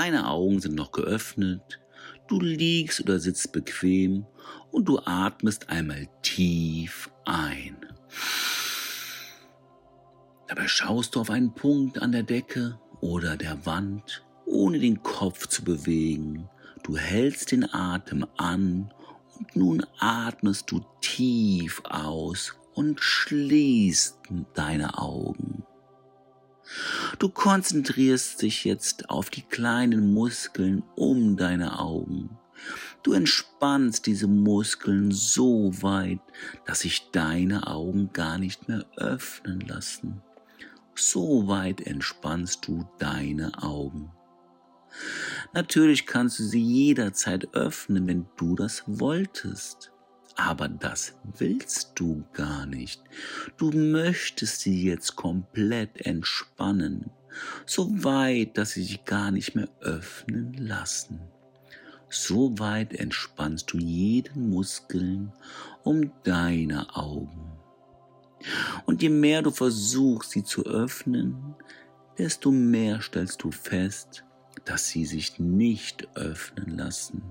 Deine Augen sind noch geöffnet, du liegst oder sitzt bequem und du atmest einmal tief ein. Dabei schaust du auf einen Punkt an der Decke oder der Wand, ohne den Kopf zu bewegen. Du hältst den Atem an und nun atmest du tief aus und schließt deine Augen. Du konzentrierst dich jetzt auf die kleinen Muskeln um deine Augen. Du entspannst diese Muskeln so weit, dass sich deine Augen gar nicht mehr öffnen lassen. So weit entspannst du deine Augen. Natürlich kannst du sie jederzeit öffnen, wenn du das wolltest. Aber das willst du gar nicht. Du möchtest sie jetzt komplett entspannen, so weit, dass sie sich gar nicht mehr öffnen lassen. So weit entspannst du jeden Muskeln um deine Augen. Und je mehr du versuchst, sie zu öffnen, desto mehr stellst du fest, dass sie sich nicht öffnen lassen.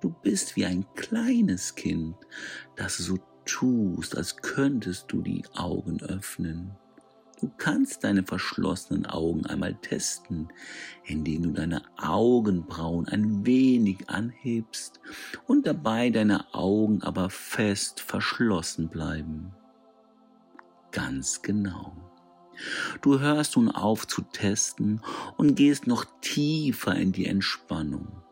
Du bist wie ein kleines Kind, das so tust, als könntest du die Augen öffnen. Du kannst deine verschlossenen Augen einmal testen, indem du deine Augenbrauen ein wenig anhebst und dabei deine Augen aber fest verschlossen bleiben. Ganz genau. Du hörst nun auf zu testen und gehst noch tiefer in die Entspannung.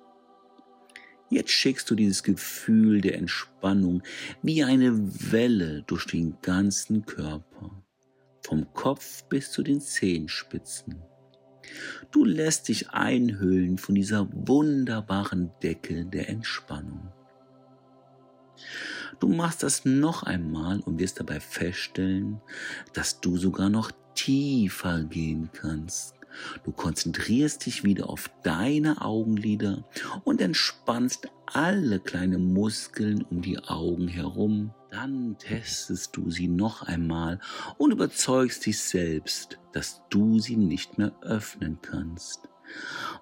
Jetzt schickst du dieses Gefühl der Entspannung wie eine Welle durch den ganzen Körper, vom Kopf bis zu den Zehenspitzen. Du lässt dich einhüllen von dieser wunderbaren Decke der Entspannung. Du machst das noch einmal und wirst dabei feststellen, dass du sogar noch tiefer gehen kannst. Du konzentrierst dich wieder auf deine Augenlider und entspannst alle kleinen Muskeln um die Augen herum. Dann testest du sie noch einmal und überzeugst dich selbst, dass du sie nicht mehr öffnen kannst.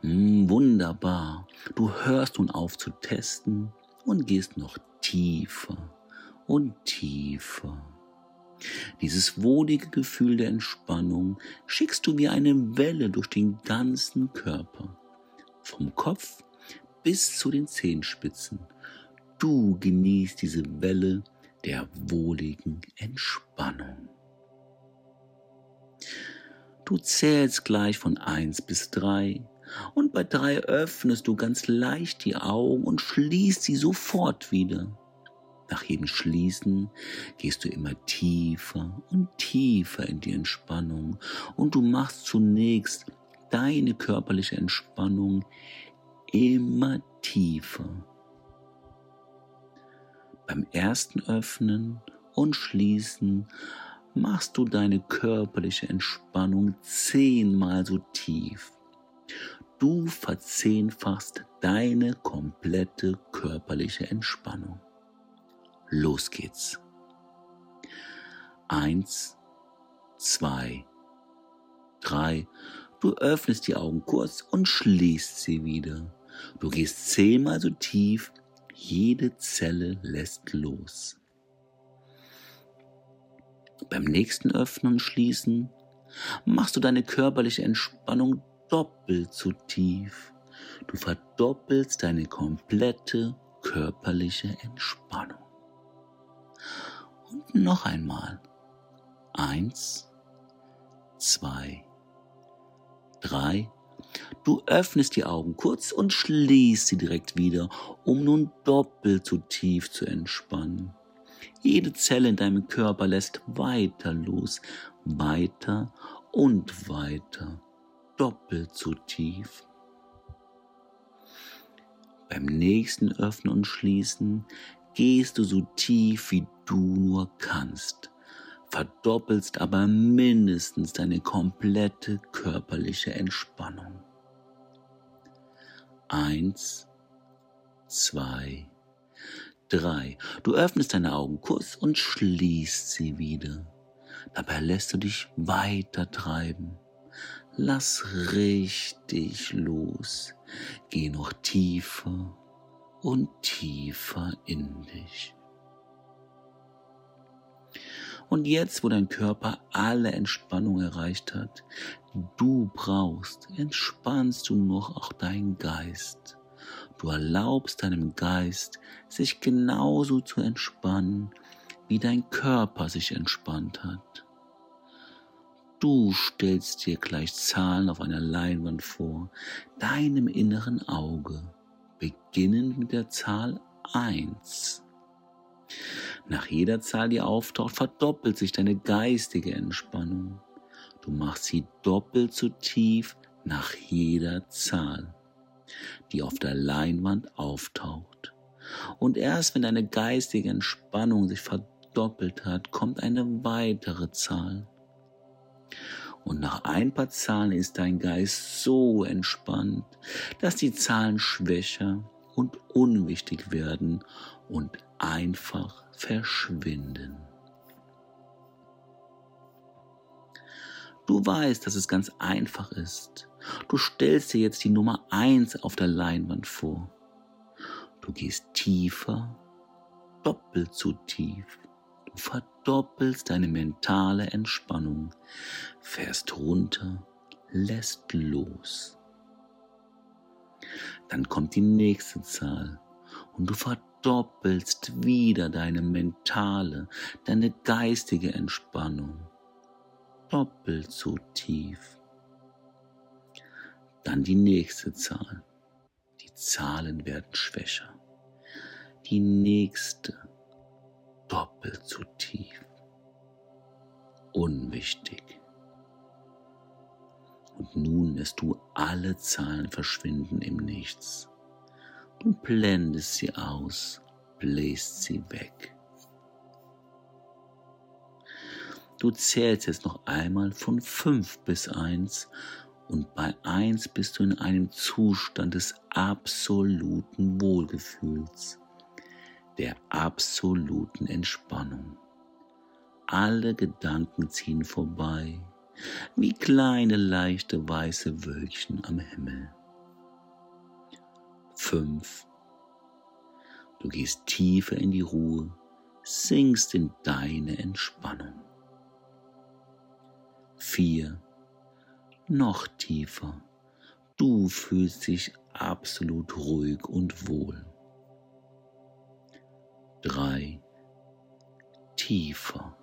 Mm, wunderbar. Du hörst nun auf zu testen und gehst noch tiefer und tiefer. Dieses wohlige Gefühl der Entspannung schickst du wie eine Welle durch den ganzen Körper, vom Kopf bis zu den Zehenspitzen. Du genießt diese Welle der wohligen Entspannung. Du zählst gleich von eins bis drei und bei drei öffnest du ganz leicht die Augen und schließt sie sofort wieder. Nach jedem Schließen gehst du immer tiefer und tiefer in die Entspannung und du machst zunächst deine körperliche Entspannung immer tiefer. Beim ersten Öffnen und Schließen machst du deine körperliche Entspannung zehnmal so tief. Du verzehnfachst deine komplette körperliche Entspannung. Los geht's. Eins, zwei, drei. Du öffnest die Augen kurz und schließt sie wieder. Du gehst zehnmal so tief. Jede Zelle lässt los. Beim nächsten Öffnen und Schließen machst du deine körperliche Entspannung doppelt so tief. Du verdoppelst deine komplette körperliche Entspannung. Und noch einmal. Eins, zwei, drei. Du öffnest die Augen kurz und schließt sie direkt wieder, um nun doppelt so tief zu entspannen. Jede Zelle in deinem Körper lässt weiter los, weiter und weiter, doppelt so tief. Beim nächsten Öffnen und Schließen gehst du so tief wie du nur kannst, verdoppelst aber mindestens deine komplette körperliche Entspannung. Eins, zwei, drei. Du öffnest deine Augen kurz und schließt sie wieder. Dabei lässt du dich weiter treiben. Lass richtig los. Geh noch tiefer und tiefer in dich. Und jetzt, wo dein Körper alle Entspannung erreicht hat, du brauchst, entspannst du noch auch deinen Geist. Du erlaubst deinem Geist, sich genauso zu entspannen, wie dein Körper sich entspannt hat. Du stellst dir gleich Zahlen auf einer Leinwand vor, deinem inneren Auge, beginnend mit der Zahl 1. Nach jeder Zahl, die auftaucht, verdoppelt sich deine geistige Entspannung. Du machst sie doppelt so tief nach jeder Zahl, die auf der Leinwand auftaucht. Und erst wenn deine geistige Entspannung sich verdoppelt hat, kommt eine weitere Zahl. Und nach ein paar Zahlen ist dein Geist so entspannt, dass die Zahlen schwächer und unwichtig werden und einfach verschwinden. Du weißt, dass es ganz einfach ist. Du stellst dir jetzt die Nummer eins auf der Leinwand vor. Du gehst tiefer, doppelt so tief. Verdoppelst deine mentale Entspannung, fährst runter, lässt los. Dann kommt die nächste Zahl und du verdoppelst wieder deine mentale, deine geistige Entspannung. Doppelt so tief. Dann die nächste Zahl. Die Zahlen werden schwächer. Die nächste doppelt so tief. Unwichtig. Und nun lässt du alle Zahlen verschwinden im Nichts. Du blendest sie aus, bläst sie weg. Du zählst jetzt noch einmal von fünf bis eins und bei eins bist du in einem Zustand des absoluten Wohlgefühls, der absoluten Entspannung. Alle Gedanken ziehen vorbei, wie kleine leichte weiße Wölkchen am Himmel. 5. Du gehst tiefer in die Ruhe, sinkst in deine Entspannung. 4. Noch tiefer. Du fühlst dich absolut ruhig und wohl. 3. Tiefer.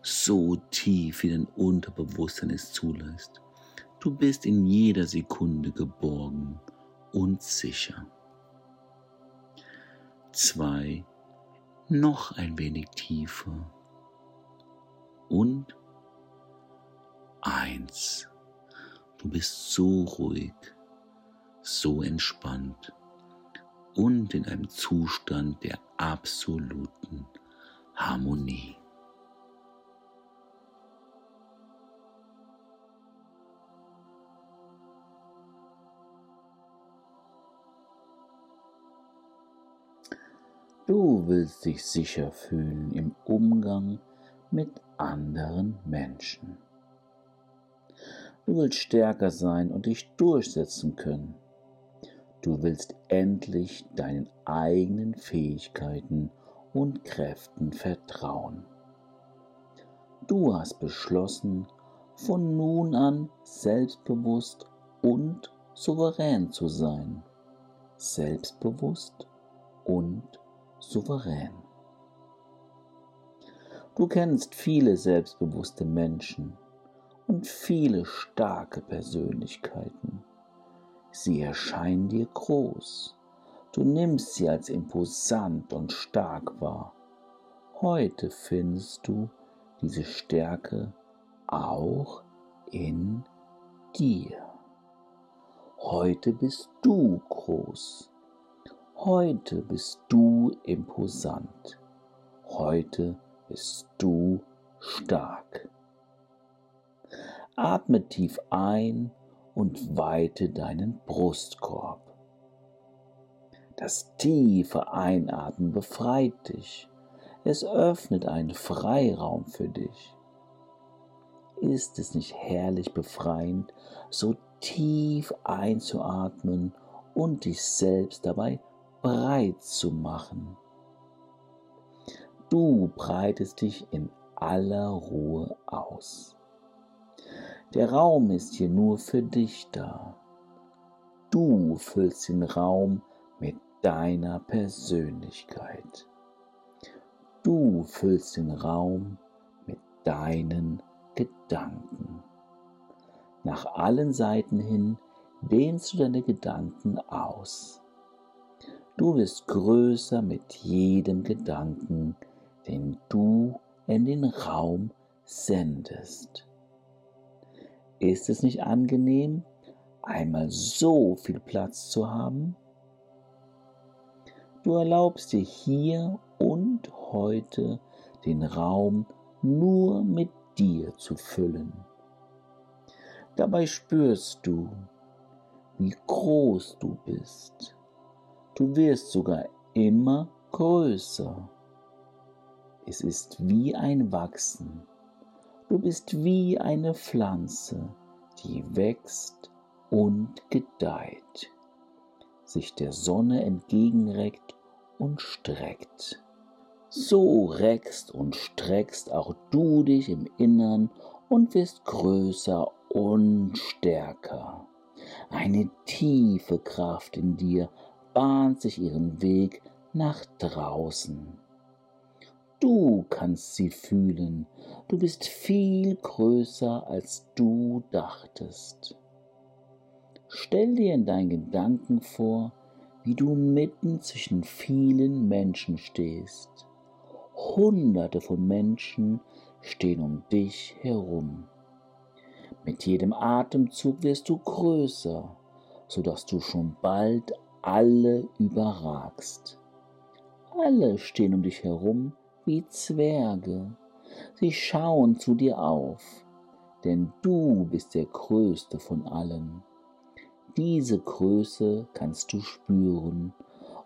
So tief, wie dein Unterbewusstsein es zulässt. Du bist in jeder Sekunde geborgen und sicher. Zwei, noch ein wenig tiefer. Und eins. Du bist so ruhig, so entspannt und in einem Zustand der absoluten Harmonie. Du willst dich sicher fühlen im Umgang mit anderen Menschen. Du willst stärker sein und dich durchsetzen können. Du willst endlich deinen eigenen Fähigkeiten und Kräften vertrauen. Du hast beschlossen, von nun an selbstbewusst und souverän zu sein. Selbstbewusst und souverän. Du kennst viele selbstbewusste Menschen und viele starke Persönlichkeiten. Sie erscheinen dir groß. Du nimmst sie als imposant und stark wahr. Heute findest du diese Stärke auch in dir. Heute bist du groß Heute bist du imposant. Heute bist du stark. Atme tief ein und weite deinen Brustkorb. Das tiefe Einatmen befreit dich. Es öffnet einen Freiraum für dich. Ist es nicht herrlich befreiend, so tief einzuatmen und dich selbst dabei breit zu machen? Du breitest dich in aller Ruhe aus. Der Raum ist hier nur für dich da. Du füllst den Raum mit deiner Persönlichkeit. Du füllst den Raum mit deinen Gedanken. Nach allen Seiten hin dehnst du deine Gedanken aus. Du wirst größer mit jedem Gedanken, den du in den Raum sendest. Ist es nicht angenehm, einmal so viel Platz zu haben? Du erlaubst dir hier und heute den Raum nur mit dir zu füllen. Dabei spürst du, wie groß du bist. Du wirst sogar immer größer. Es ist wie ein Wachsen. Du bist wie eine Pflanze, die wächst und gedeiht, sich der Sonne entgegenreckt und streckt. So reckst und streckst auch du dich im Innern und wirst größer und stärker. Eine tiefe Kraft in dir bahnt sich ihren Weg nach draußen. Du kannst sie fühlen. Du bist viel größer, als du dachtest. Stell dir in deinen Gedanken vor, wie du mitten zwischen vielen Menschen stehst. Hunderte von Menschen stehen um dich herum. Mit jedem Atemzug wirst du größer, sodass du schon bald alle überragst. Alle stehen um dich herum wie Zwerge. Sie schauen zu dir auf, denn du bist der Größte von allen. Diese Größe kannst du spüren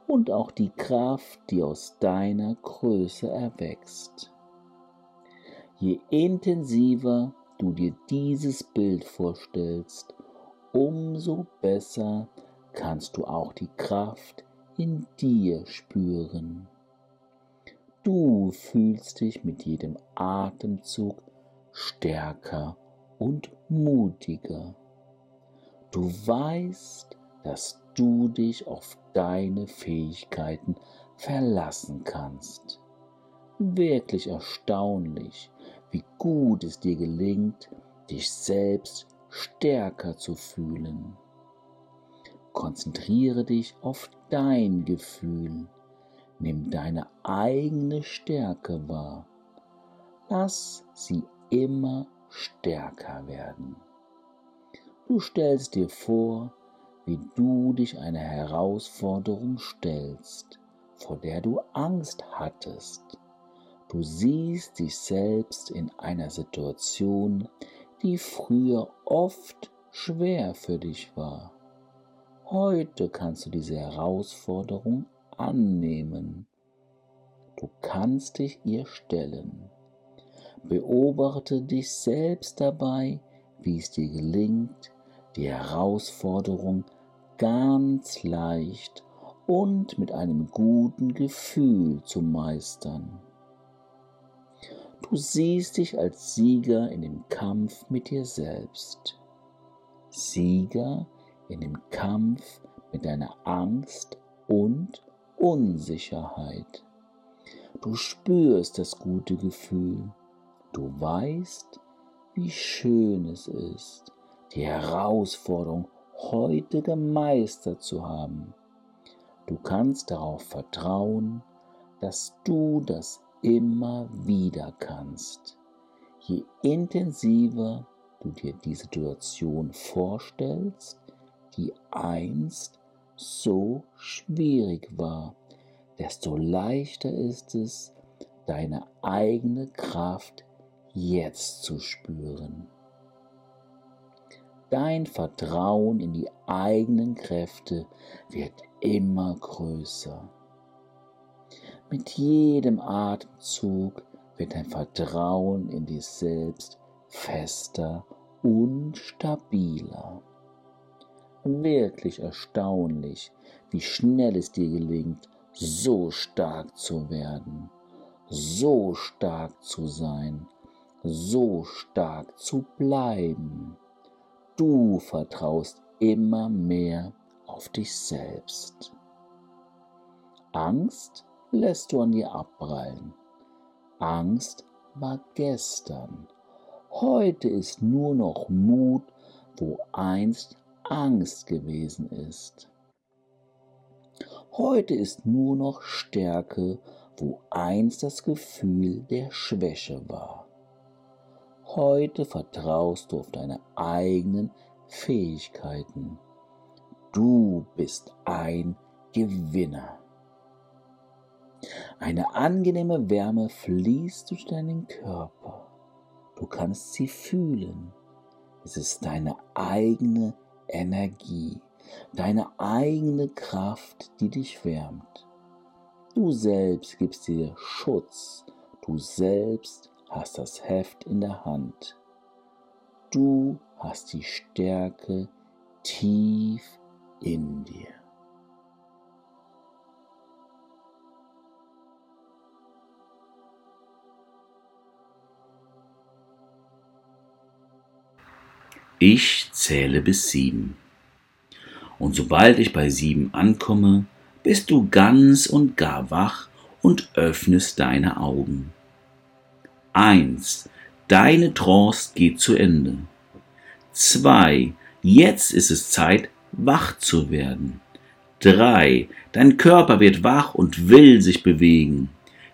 und auch die Kraft, die aus deiner Größe erwächst. Je intensiver du dir dieses Bild vorstellst, umso besser kannst du auch die Kraft in dir spüren. Du fühlst dich mit jedem Atemzug stärker und mutiger. Du weißt, dass du dich auf deine Fähigkeiten verlassen kannst. Wirklich erstaunlich, wie gut es dir gelingt, dich selbst stärker zu fühlen. Konzentriere dich auf dein Gefühl Nimm deine eigene Stärke wahr. Lass sie immer stärker werden. Du stellst dir vor, wie du dich einer Herausforderung stellst, vor der du Angst hattest. Du siehst dich selbst in einer Situation, die früher oft schwer für dich war. Heute kannst du diese Herausforderung annehmen. Du kannst dich ihr stellen. Beobachte dich selbst dabei, wie es dir gelingt, die Herausforderung ganz leicht und mit einem guten Gefühl zu meistern. Du siehst dich als Sieger in dem Kampf mit dir selbst. Sieger in dem Kampf mit deiner Angst und Unsicherheit. Du spürst das gute Gefühl. Du weißt, wie schön es ist, die Herausforderung heute gemeistert zu haben. Du kannst darauf vertrauen, dass du das immer wieder kannst. Je intensiver du dir die Situation vorstellst, die einst so schwierig war, desto leichter ist es, deine eigene Kraft jetzt zu spüren. Dein Vertrauen in die eigenen Kräfte wird immer größer. Mit jedem Atemzug wird dein Vertrauen in dich selbst fester und stabiler. Wirklich erstaunlich, wie schnell es dir gelingt, so stark zu werden, so stark zu sein, so stark zu bleiben. Du vertraust immer mehr auf dich selbst. Angst lässt du an dir abprallen. Angst war gestern. Heute ist nur noch Mut, wo einst Angst gewesen ist. Heute ist nur noch Stärke, wo einst das Gefühl der Schwäche war. Heute vertraust du auf deine eigenen Fähigkeiten. Du bist ein Gewinner. Eine angenehme Wärme fließt durch deinen Körper. Du kannst sie fühlen. Es ist deine eigene Energie, deine eigene Kraft, die dich wärmt. Du selbst gibst dir Schutz. Du selbst hast das Heft in der Hand. Du hast die Stärke tief in dir. Ich zähle bis sieben. Und sobald ich bei sieben ankomme, bist du ganz und gar wach und öffnest deine Augen. Eins, deine Trance geht zu Ende. Zwei, jetzt ist es Zeit, wach zu werden. Drei, dein Körper wird wach und will sich bewegen.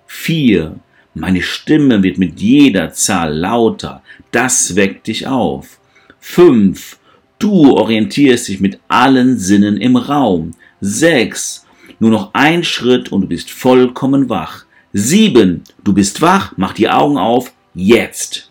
Vier, meine Stimme wird mit jeder Zahl lauter, das weckt dich auf. 5. Du orientierst dich mit allen Sinnen im Raum. 6. Nur noch ein Schritt und du bist vollkommen wach. 7. Du bist wach, mach die Augen auf, jetzt.